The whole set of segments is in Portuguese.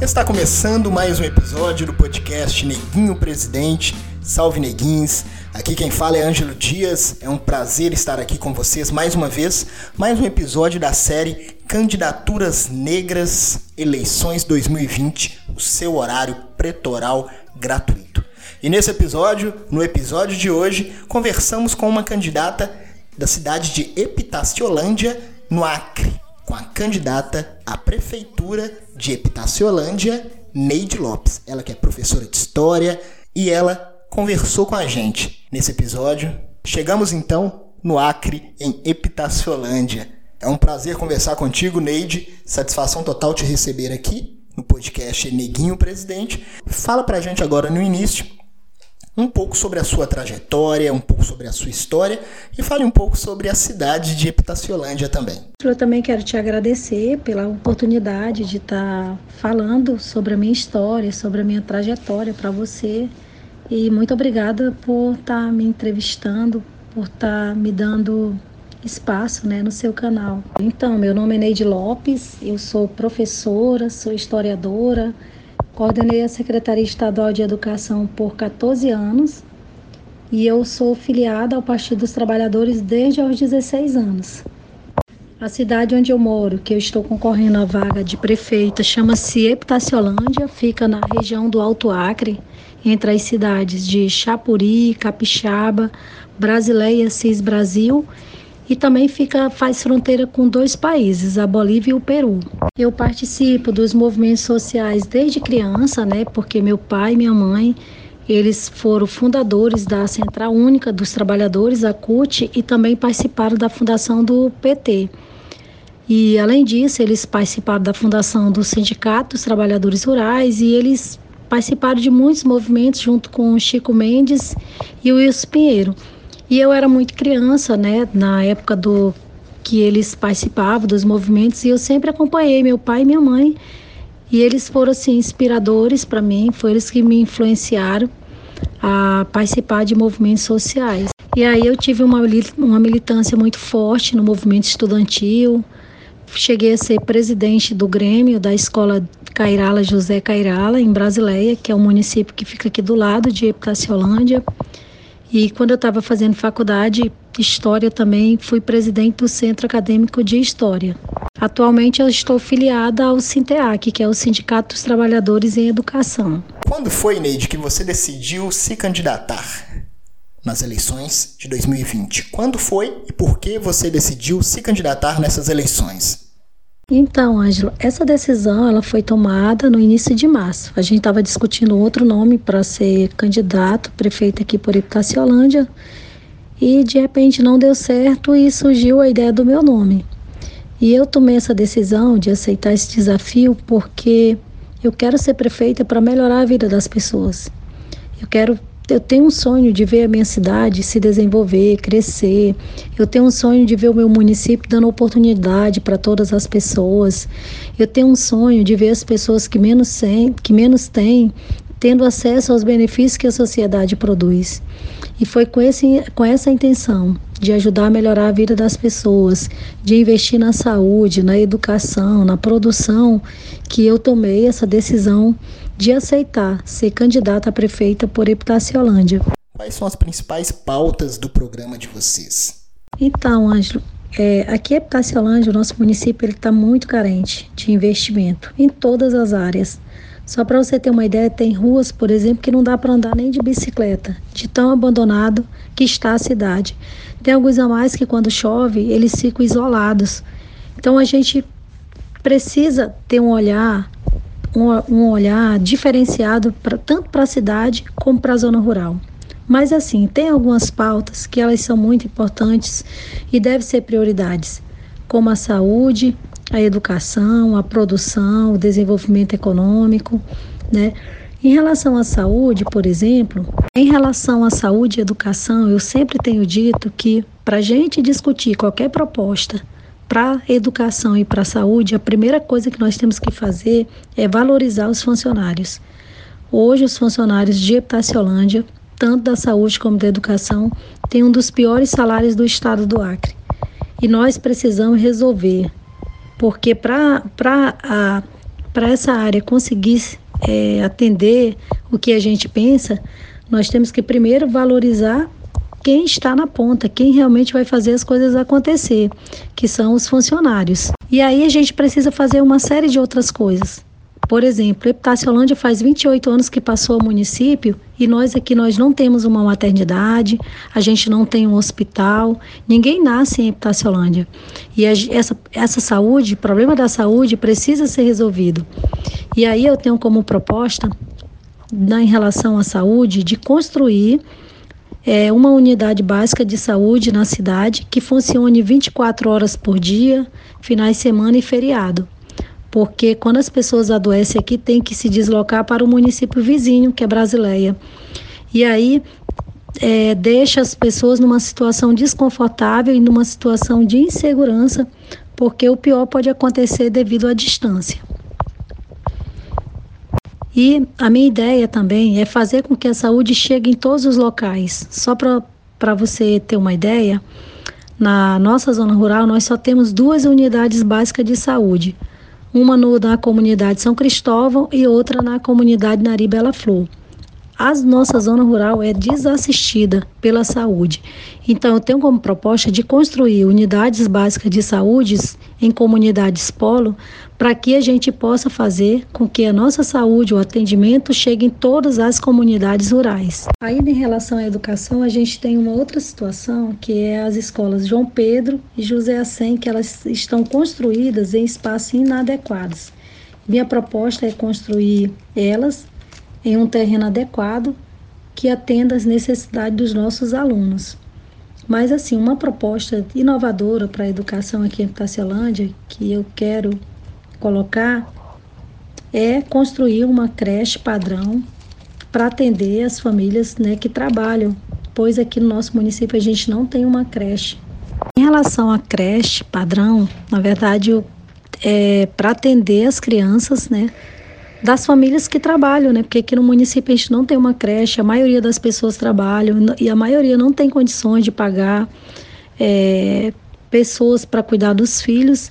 Está começando mais um episódio do podcast Neguinho Presidente. Salve Neguins! Aqui quem fala é Ângelo Dias. É um prazer estar aqui com vocês mais uma vez. Mais um episódio da série Candidaturas Negras Eleições 2020, o seu horário pretoral gratuito. E nesse episódio, no episódio de hoje, conversamos com uma candidata da cidade de Epitaciolândia, no Acre com a candidata à prefeitura de Epitaciolândia, Neide Lopes. Ela que é professora de história e ela conversou com a gente nesse episódio. Chegamos então no Acre, em Epitaciolândia. É um prazer conversar contigo, Neide. Satisfação total te receber aqui no podcast Neguinho Presidente. Fala pra gente agora no início um pouco sobre a sua trajetória, um pouco sobre a sua história e fale um pouco sobre a cidade de Epitaciolândia também. Eu também quero te agradecer pela oportunidade de estar falando sobre a minha história, sobre a minha trajetória para você e muito obrigada por estar me entrevistando, por estar me dando espaço né, no seu canal. Então, meu nome é Neide Lopes, eu sou professora, sou historiadora, Coordenei a Secretaria Estadual de Educação por 14 anos e eu sou filiada ao Partido dos Trabalhadores desde os 16 anos. A cidade onde eu moro, que eu estou concorrendo à vaga de prefeita, chama-se Epitaciolândia, fica na região do Alto Acre, entre as cidades de Chapuri, Capixaba, Brasileia, Cis Brasil e também fica faz fronteira com dois países, a Bolívia e o Peru. Eu participo dos movimentos sociais desde criança, né? Porque meu pai e minha mãe eles foram fundadores da Central Única dos Trabalhadores, a CUT, e também participaram da fundação do PT. E além disso, eles participaram da fundação do Sindicato dos Trabalhadores Rurais e eles participaram de muitos movimentos junto com Chico Mendes e o Wilson Pinheiro. E eu era muito criança, né, na época do que eles participavam dos movimentos e eu sempre acompanhei meu pai e minha mãe. E eles foram assim inspiradores para mim, foram eles que me influenciaram a participar de movimentos sociais. E aí eu tive uma, uma militância muito forte no movimento estudantil. Cheguei a ser presidente do Grêmio da Escola Cairala José Cairala, em Brasileia, que é um município que fica aqui do lado de Epitaciolândia. E quando eu estava fazendo faculdade, História também, fui presidente do Centro Acadêmico de História. Atualmente eu estou filiada ao Sinteac, que é o Sindicato dos Trabalhadores em Educação. Quando foi, Neide, que você decidiu se candidatar nas eleições de 2020? Quando foi e por que você decidiu se candidatar nessas eleições? Então, Ângela, essa decisão ela foi tomada no início de março. A gente estava discutindo outro nome para ser candidato, prefeito aqui por Itaciolândia, e de repente não deu certo e surgiu a ideia do meu nome. E eu tomei essa decisão de aceitar esse desafio porque eu quero ser prefeita para melhorar a vida das pessoas. Eu quero eu tenho um sonho de ver a minha cidade se desenvolver, crescer. Eu tenho um sonho de ver o meu município dando oportunidade para todas as pessoas. Eu tenho um sonho de ver as pessoas que menos têm, que menos têm tendo acesso aos benefícios que a sociedade produz. E foi com, esse, com essa intenção de ajudar a melhorar a vida das pessoas, de investir na saúde, na educação, na produção, que eu tomei essa decisão de aceitar ser candidata a prefeita por Epitaciolândia. Quais são as principais pautas do programa de vocês? Então, Ângelo, é, aqui em Epitaciolândia, o nosso município está muito carente de investimento em todas as áreas. Só para você ter uma ideia, tem ruas, por exemplo, que não dá para andar nem de bicicleta, de tão abandonado que está a cidade. Tem alguns a mais que quando chove, eles ficam isolados. Então a gente precisa ter um olhar um, olhar diferenciado pra, tanto para a cidade como para a zona rural. Mas assim, tem algumas pautas que elas são muito importantes e devem ser prioridades, como a saúde, a educação, a produção, o desenvolvimento econômico, né? Em relação à saúde, por exemplo, em relação à saúde e educação, eu sempre tenho dito que para a gente discutir qualquer proposta para educação e para a saúde, a primeira coisa que nós temos que fazer é valorizar os funcionários. Hoje, os funcionários de Epitaciolândia, tanto da saúde como da educação, têm um dos piores salários do estado do Acre. E nós precisamos resolver, porque para essa área conseguir é, atender o que a gente pensa, nós temos que primeiro valorizar quem está na ponta, quem realmente vai fazer as coisas acontecer, que são os funcionários. E aí a gente precisa fazer uma série de outras coisas. Por exemplo, Epitaciolândia faz 28 anos que passou ao município e nós aqui nós não temos uma maternidade, a gente não tem um hospital, ninguém nasce em Epitaciolândia. E essa, essa saúde, problema da saúde precisa ser resolvido. E aí eu tenho como proposta, na, em relação à saúde, de construir é, uma unidade básica de saúde na cidade que funcione 24 horas por dia, finais de semana e feriado porque quando as pessoas adoecem aqui, tem que se deslocar para o município vizinho, que é Brasileia. E aí é, deixa as pessoas numa situação desconfortável e numa situação de insegurança, porque o pior pode acontecer devido à distância. E a minha ideia também é fazer com que a saúde chegue em todos os locais. Só para você ter uma ideia, na nossa zona rural nós só temos duas unidades básicas de saúde uma no, na comunidade São Cristóvão e outra na comunidade Nari Bela Flor. A nossa zona rural é desassistida pela saúde. Então, eu tenho como proposta de construir unidades básicas de saúde em comunidades polo para que a gente possa fazer com que a nossa saúde, o atendimento, chegue em todas as comunidades rurais. Ainda em relação à educação, a gente tem uma outra situação que é as escolas João Pedro e José Assem, que elas estão construídas em espaços inadequados. Minha proposta é construir elas em um terreno adequado que atenda às necessidades dos nossos alunos. Mas, assim, uma proposta inovadora para a educação aqui em Tacelândia, que eu quero colocar, é construir uma creche padrão para atender as famílias né, que trabalham, pois aqui no nosso município a gente não tem uma creche. Em relação à creche padrão, na verdade, é para atender as crianças, né, das famílias que trabalham, né? Porque aqui no município a gente não tem uma creche, a maioria das pessoas trabalham e a maioria não tem condições de pagar é, pessoas para cuidar dos filhos.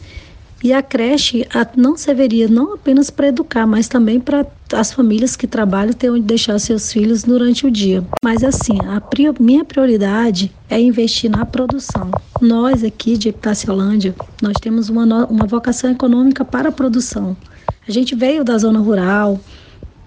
E a creche não serviria não apenas para educar, mas também para as famílias que trabalham ter onde deixar seus filhos durante o dia. Mas assim, a minha prioridade é investir na produção. Nós aqui de Epitaciolândia, nós temos uma, uma vocação econômica para a produção. A gente veio da zona rural,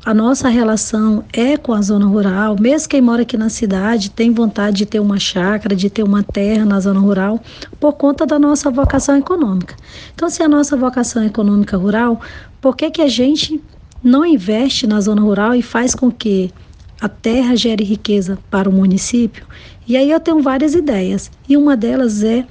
a nossa relação é com a zona rural. Mesmo quem mora aqui na cidade tem vontade de ter uma chácara, de ter uma terra na zona rural, por conta da nossa vocação econômica. Então, se a nossa vocação econômica rural, por que, que a gente não investe na zona rural e faz com que a terra gere riqueza para o município? E aí eu tenho várias ideias. E uma delas é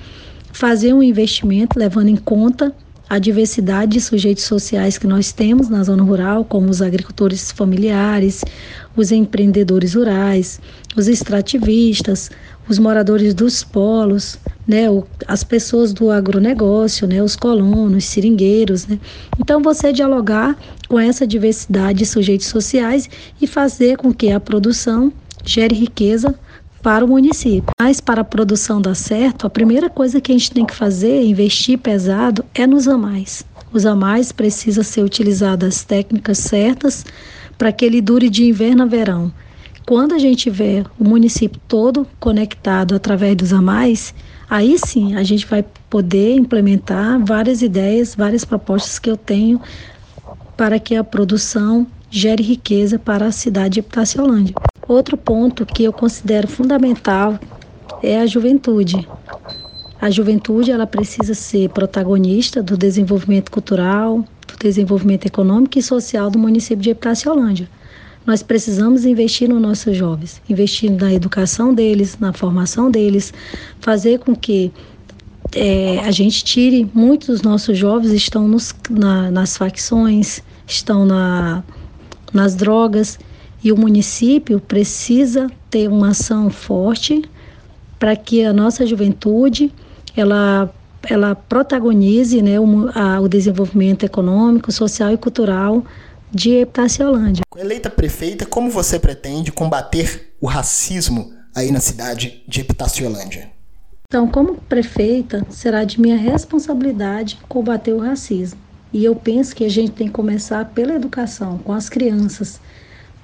fazer um investimento levando em conta a diversidade de sujeitos sociais que nós temos na zona rural, como os agricultores familiares, os empreendedores rurais, os extrativistas, os moradores dos polos, né, as pessoas do agronegócio, né, os colonos, seringueiros. Né. Então, você dialogar com essa diversidade de sujeitos sociais e fazer com que a produção gere riqueza para o município. Mas para a produção dar certo, a primeira coisa que a gente tem que fazer, investir pesado, é nos amais. Os amais precisa ser utilizado as técnicas certas para que ele dure de inverno a verão. Quando a gente vê o município todo conectado através dos amais, aí sim a gente vai poder implementar várias ideias, várias propostas que eu tenho para que a produção gere riqueza para a cidade de Epitaciolândia. Outro ponto que eu considero fundamental é a juventude. A juventude ela precisa ser protagonista do desenvolvimento cultural, do desenvolvimento econômico e social do município de Epitaciolândia. Nós precisamos investir nos nossos jovens, investir na educação deles, na formação deles, fazer com que é, a gente tire muitos dos nossos jovens estão nos, na, nas facções, estão na, nas drogas e o município precisa ter uma ação forte para que a nossa juventude ela, ela protagonize né, o, a, o desenvolvimento econômico, social e cultural de Epitaciolândia. Eleita prefeita, como você pretende combater o racismo aí na cidade de Epitaciolândia? Então, como prefeita, será de minha responsabilidade combater o racismo. E eu penso que a gente tem que começar pela educação, com as crianças,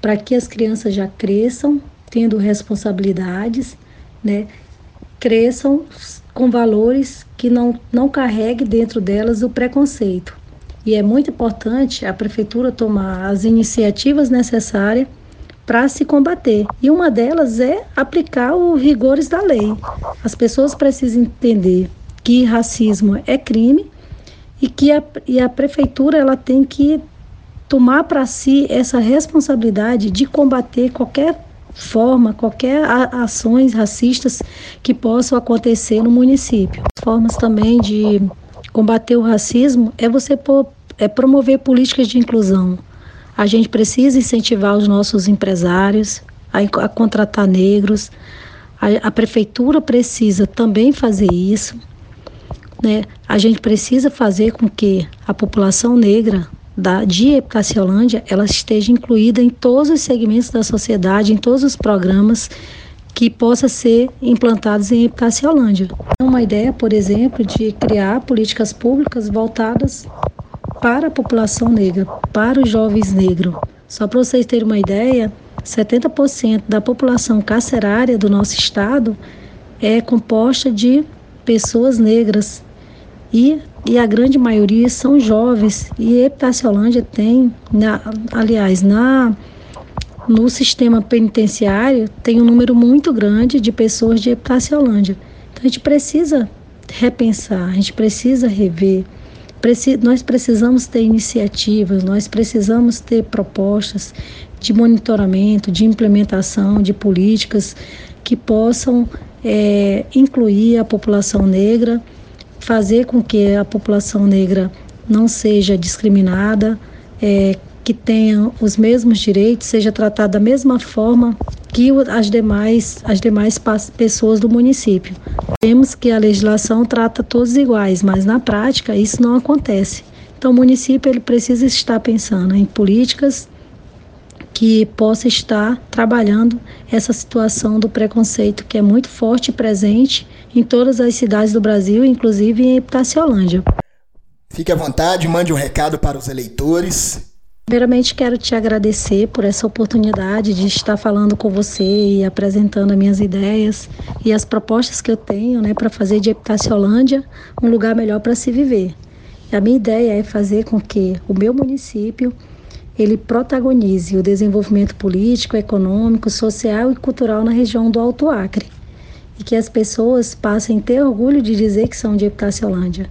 para que as crianças já cresçam tendo responsabilidades, né? Cresçam com valores que não, não carregue dentro delas o preconceito. E é muito importante a prefeitura tomar as iniciativas necessárias para se combater. E uma delas é aplicar os rigores da lei. As pessoas precisam entender que racismo é crime e que a, e a prefeitura ela tem que tomar para si essa responsabilidade de combater qualquer forma, qualquer ações racistas que possam acontecer no município. Formas também de combater o racismo é você é promover políticas de inclusão. A gente precisa incentivar os nossos empresários a, a contratar negros. A, a prefeitura precisa também fazer isso. Né? A gente precisa fazer com que a população negra da, de Epitaciolândia ela esteja incluída em todos os segmentos da sociedade, em todos os programas que possa ser implantados em Epitaciolândia. Uma ideia, por exemplo, de criar políticas públicas voltadas para a população negra, para os jovens negros. Só para vocês terem uma ideia, 70% da população carcerária do nosso estado é composta de pessoas negras e, e a grande maioria são jovens. E Epitaciolândia tem, na, aliás, na no sistema penitenciário tem um número muito grande de pessoas de Epitaciolândia. Então a gente precisa repensar, a gente precisa rever Preci nós precisamos ter iniciativas, nós precisamos ter propostas de monitoramento, de implementação de políticas que possam é, incluir a população negra, fazer com que a população negra não seja discriminada, é, que tenha os mesmos direitos, seja tratada da mesma forma que as demais, as demais pessoas do município. Vemos que a legislação trata todos iguais, mas na prática isso não acontece. Então o município ele precisa estar pensando em políticas que possa estar trabalhando essa situação do preconceito que é muito forte e presente em todas as cidades do Brasil, inclusive em Epitaciolândia. Fique à vontade, mande um recado para os eleitores. Primeiramente, quero te agradecer por essa oportunidade de estar falando com você e apresentando as minhas ideias e as propostas que eu tenho né, para fazer de Epitaciolândia um lugar melhor para se viver. A minha ideia é fazer com que o meu município ele protagonize o desenvolvimento político, econômico, social e cultural na região do Alto Acre e que as pessoas passem a ter orgulho de dizer que são de Epitaciolândia.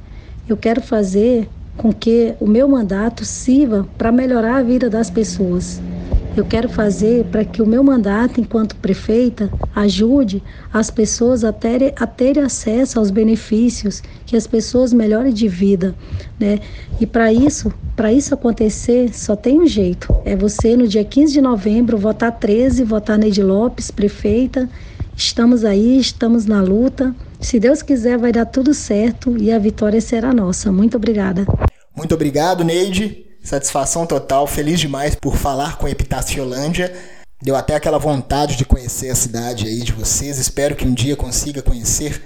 Eu quero fazer com que o meu mandato sirva para melhorar a vida das pessoas. Eu quero fazer para que o meu mandato, enquanto prefeita, ajude as pessoas a terem, a terem acesso aos benefícios, que as pessoas melhorem de vida, né? E para isso, para isso acontecer, só tem um jeito. É você, no dia 15 de novembro, votar 13, votar Neide Lopes, prefeita. Estamos aí, estamos na luta. Se Deus quiser, vai dar tudo certo e a vitória será nossa. Muito obrigada. Muito obrigado, Neide. Satisfação total, feliz demais por falar com Epitaciolândia. Deu até aquela vontade de conhecer a cidade aí de vocês. Espero que um dia consiga conhecer,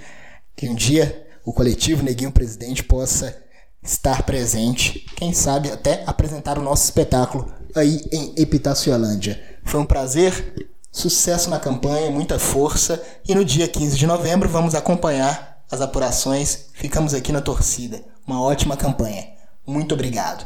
que um dia o coletivo Neguinho Presidente possa estar presente, quem sabe até apresentar o nosso espetáculo aí em Epitaciolândia. Foi um prazer, sucesso na campanha, muita força e no dia 15 de novembro vamos acompanhar as apurações. Ficamos aqui na torcida. Uma ótima campanha. Muito obrigado.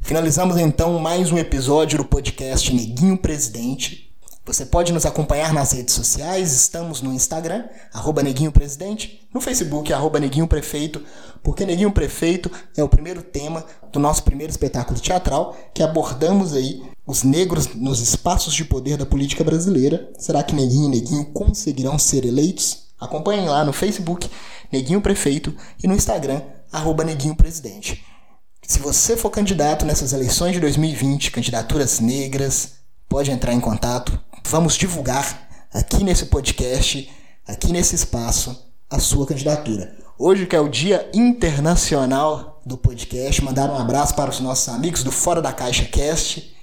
Finalizamos então mais um episódio do podcast Neguinho Presidente. Você pode nos acompanhar nas redes sociais, estamos no Instagram, arroba Neguinho Presidente, no Facebook, arroba Neguinho Prefeito, porque Neguinho Prefeito é o primeiro tema do nosso primeiro espetáculo teatral, que abordamos aí os negros nos espaços de poder da política brasileira. Será que Neguinho e Neguinho conseguirão ser eleitos? Acompanhem lá no Facebook, Neguinho Prefeito, e no Instagram, arroba Neguinho Presidente. Se você for candidato nessas eleições de 2020, candidaturas negras, pode entrar em contato. Vamos divulgar aqui nesse podcast, aqui nesse espaço, a sua candidatura. Hoje que é o Dia Internacional do Podcast, mandar um abraço para os nossos amigos do Fora da Caixa Cast.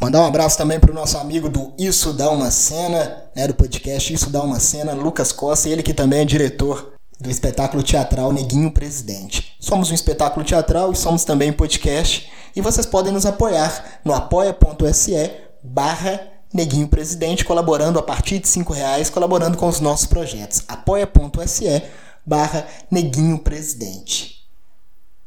Mandar um abraço também para o nosso amigo do Isso Dá Uma Cena, né, do podcast Isso Dá Uma Cena, Lucas Costa, ele que também é diretor do espetáculo teatral Neguinho Presidente. Somos um espetáculo teatral e somos também podcast. E vocês podem nos apoiar no apoia.se barra Neguinho Presidente, colaborando a partir de cinco reais, colaborando com os nossos projetos. apoia.se barra Neguinho Presidente.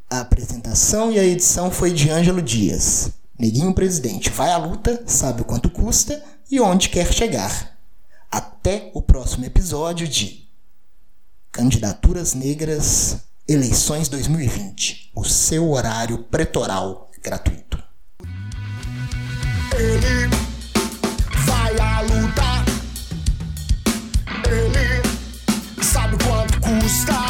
A apresentação e a edição foi de Ângelo Dias. Neguinho Presidente vai à luta, sabe o quanto custa e onde quer chegar. Até o próximo episódio de Candidaturas Negras, Eleições 2020, o seu horário pretoral gratuito. Ele vai à luta. Ele sabe quanto custa.